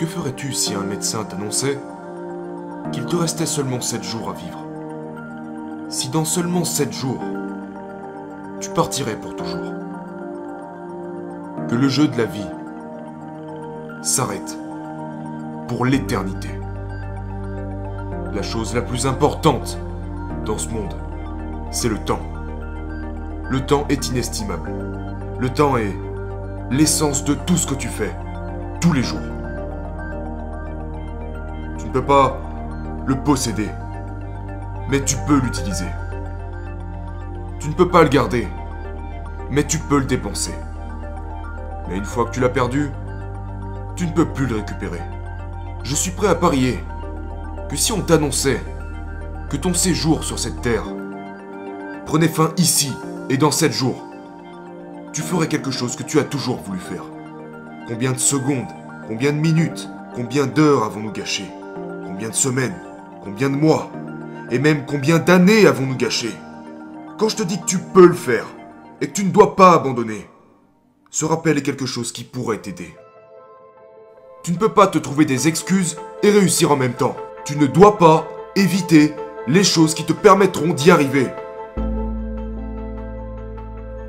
Que ferais-tu si un médecin t'annonçait qu'il te restait seulement 7 jours à vivre? Si dans seulement 7 jours, tu partirais pour toujours? Que le jeu de la vie s'arrête pour l'éternité? La chose la plus importante dans ce monde, c'est le temps. Le temps est inestimable. Le temps est l'essence de tout ce que tu fais, tous les jours. Tu ne peux pas le posséder, mais tu peux l'utiliser. Tu ne peux pas le garder, mais tu peux le dépenser. Mais une fois que tu l'as perdu, tu ne peux plus le récupérer. Je suis prêt à parier que si on t'annonçait que ton séjour sur cette terre prenait fin ici et dans sept jours, tu ferais quelque chose que tu as toujours voulu faire. Combien de secondes, combien de minutes, combien d'heures avons-nous gâché? Combien de semaines, combien de mois, et même combien d'années avons-nous gâché Quand je te dis que tu peux le faire, et que tu ne dois pas abandonner, ce rappel est quelque chose qui pourrait t'aider. Tu ne peux pas te trouver des excuses et réussir en même temps. Tu ne dois pas éviter les choses qui te permettront d'y arriver.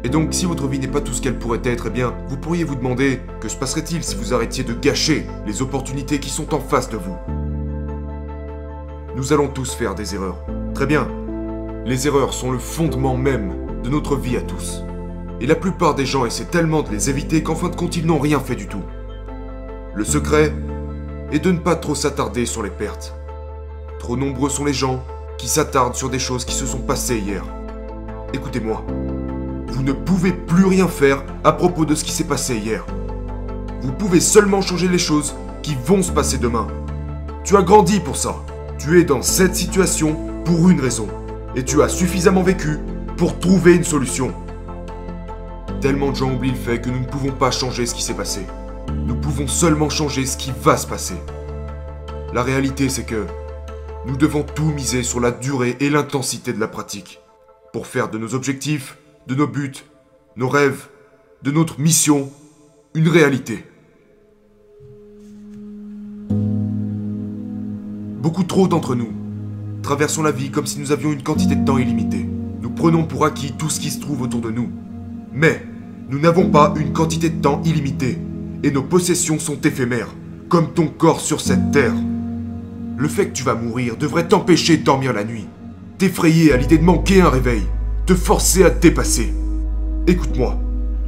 Et donc, si votre vie n'est pas tout ce qu'elle pourrait être, eh bien, vous pourriez vous demander que se passerait-il si vous arrêtiez de gâcher les opportunités qui sont en face de vous Nous allons tous faire des erreurs. Très bien. Les erreurs sont le fondement même de notre vie à tous. Et la plupart des gens essaient tellement de les éviter qu'en fin de compte, ils n'ont rien fait du tout. Le secret est de ne pas trop s'attarder sur les pertes. Trop nombreux sont les gens qui s'attardent sur des choses qui se sont passées hier. Écoutez-moi, vous ne pouvez plus rien faire à propos de ce qui s'est passé hier. Vous pouvez seulement changer les choses qui vont se passer demain. Tu as grandi pour ça. Tu es dans cette situation pour une raison. Et tu as suffisamment vécu pour trouver une solution. Tellement de gens oublient le fait que nous ne pouvons pas changer ce qui s'est passé. Nous pouvons seulement changer ce qui va se passer. La réalité, c'est que nous devons tout miser sur la durée et l'intensité de la pratique pour faire de nos objectifs, de nos buts, nos rêves, de notre mission une réalité. Beaucoup trop d'entre nous traversons la vie comme si nous avions une quantité de temps illimitée. Nous prenons pour acquis tout ce qui se trouve autour de nous. Mais nous n'avons pas une quantité de temps illimitée et nos possessions sont éphémères, comme ton corps sur cette terre. Le fait que tu vas mourir devrait t'empêcher de dormir la nuit, t'effrayer à l'idée de manquer un réveil, te forcer à te dépasser. Écoute-moi,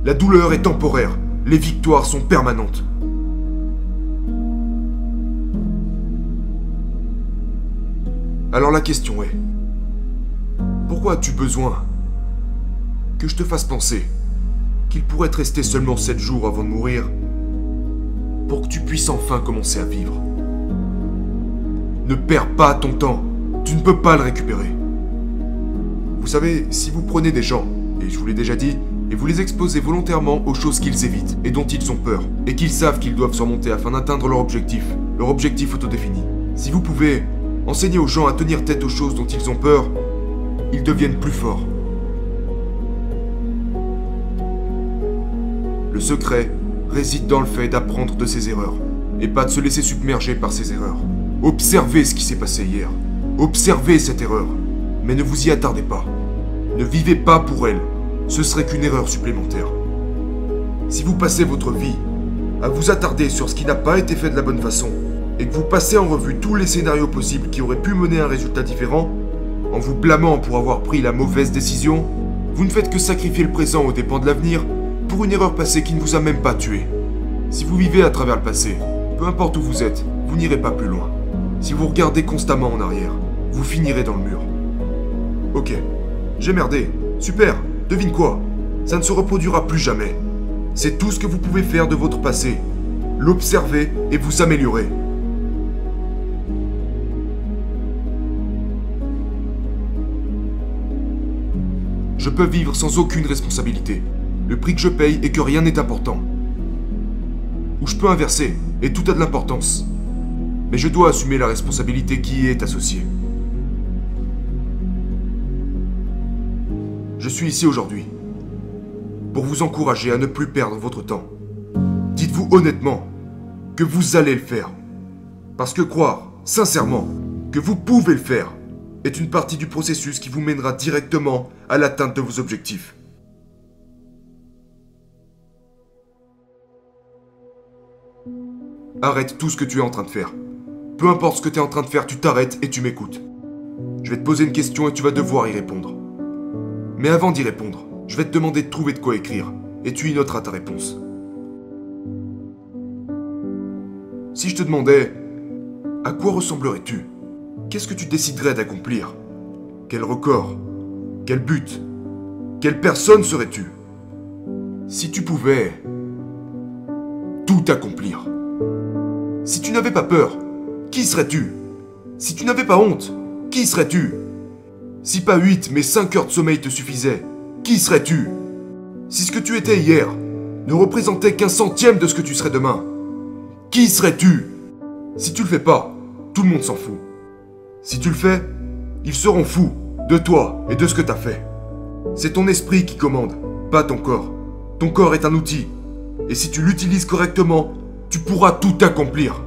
la douleur est temporaire, les victoires sont permanentes. Alors la question est, pourquoi as-tu besoin que je te fasse penser qu'il pourrait te rester seulement 7 jours avant de mourir pour que tu puisses enfin commencer à vivre? Ne perds pas ton temps, tu ne peux pas le récupérer. Vous savez, si vous prenez des gens, et je vous l'ai déjà dit, et vous les exposez volontairement aux choses qu'ils évitent et dont ils ont peur, et qu'ils savent qu'ils doivent surmonter afin d'atteindre leur objectif, leur objectif autodéfini. Si vous pouvez enseigner aux gens à tenir tête aux choses dont ils ont peur, ils deviennent plus forts. Le secret réside dans le fait d'apprendre de ses erreurs, et pas de se laisser submerger par ses erreurs. Observez ce qui s'est passé hier. Observez cette erreur. Mais ne vous y attardez pas. Ne vivez pas pour elle. Ce serait qu'une erreur supplémentaire. Si vous passez votre vie à vous attarder sur ce qui n'a pas été fait de la bonne façon, et que vous passez en revue tous les scénarios possibles qui auraient pu mener à un résultat différent, en vous blâmant pour avoir pris la mauvaise décision, vous ne faites que sacrifier le présent aux dépens de l'avenir pour une erreur passée qui ne vous a même pas tué. Si vous vivez à travers le passé, peu importe où vous êtes, vous n'irez pas plus loin. Si vous regardez constamment en arrière, vous finirez dans le mur. Ok, j'ai merdé. Super, devine quoi? Ça ne se reproduira plus jamais. C'est tout ce que vous pouvez faire de votre passé. L'observer et vous améliorer. Je peux vivre sans aucune responsabilité. Le prix que je paye est que rien n'est important. Ou je peux inverser, et tout a de l'importance. Mais je dois assumer la responsabilité qui y est associée. Je suis ici aujourd'hui pour vous encourager à ne plus perdre votre temps. Dites-vous honnêtement que vous allez le faire. Parce que croire, sincèrement, que vous pouvez le faire, est une partie du processus qui vous mènera directement à l'atteinte de vos objectifs. Arrête tout ce que tu es en train de faire. Peu importe ce que tu es en train de faire, tu t'arrêtes et tu m'écoutes. Je vais te poser une question et tu vas devoir y répondre. Mais avant d'y répondre, je vais te demander de trouver de quoi écrire, et tu y noteras ta réponse. Si je te demandais, à quoi ressemblerais-tu? Qu'est-ce que tu déciderais d'accomplir? Quel record? Quel but? Quelle personne serais-tu? Si tu pouvais tout accomplir. Si tu n'avais pas peur, qui serais-tu? Si tu n'avais pas honte, qui serais-tu? Si pas 8 mais 5 heures de sommeil te suffisaient, qui serais-tu? Si ce que tu étais hier ne représentait qu'un centième de ce que tu serais demain, qui serais-tu? Si tu le fais pas, tout le monde s'en fout. Si tu le fais, ils seront fous de toi et de ce que t'as fait. C'est ton esprit qui commande, pas ton corps. Ton corps est un outil, et si tu l'utilises correctement, tu pourras tout accomplir.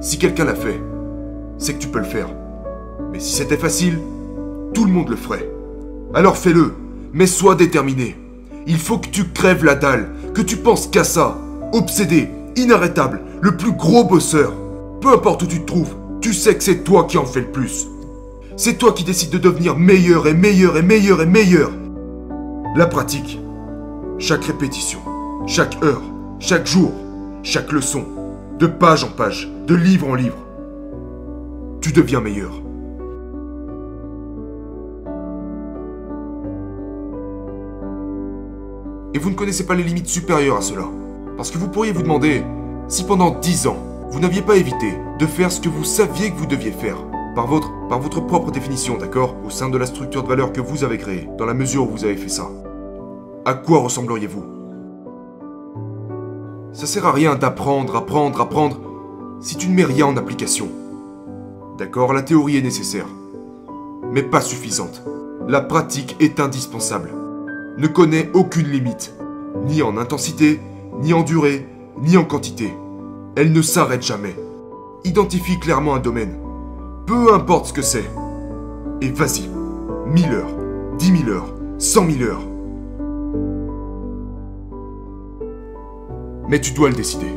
Si quelqu'un l'a fait, c'est que tu peux le faire. Mais si c'était facile, tout le monde le ferait. Alors fais-le, mais sois déterminé. Il faut que tu crèves la dalle, que tu penses qu'à ça. Obsédé, inarrêtable, le plus gros bosseur. Peu importe où tu te trouves, tu sais que c'est toi qui en fais le plus. C'est toi qui décides de devenir meilleur et meilleur et meilleur et meilleur. La pratique, chaque répétition, chaque heure, chaque jour, chaque leçon, de page en page, de livre en livre, tu deviens meilleur. Et vous ne connaissez pas les limites supérieures à cela. Parce que vous pourriez vous demander si pendant 10 ans, vous n'aviez pas évité de faire ce que vous saviez que vous deviez faire, par votre, propre définition, d'accord? Au sein de la structure de valeur que vous avez créée, dans la mesure où vous avez fait ça. À quoi ressembleriez-vous? Ça sert à rien d'apprendre, apprendre, apprendre, si tu ne mets rien en application. D'accord, la théorie est nécessaire, mais pas suffisante. La pratique est indispensable. Ne connaît aucune limite, ni en intensité, ni en durée, ni en quantité. Elle ne s'arrête jamais. Identifie clairement un domaine, peu importe ce que c'est. Et vas-y, 1000 heures, 10 000 heures, 100 000 heures. Mais tu dois le décider.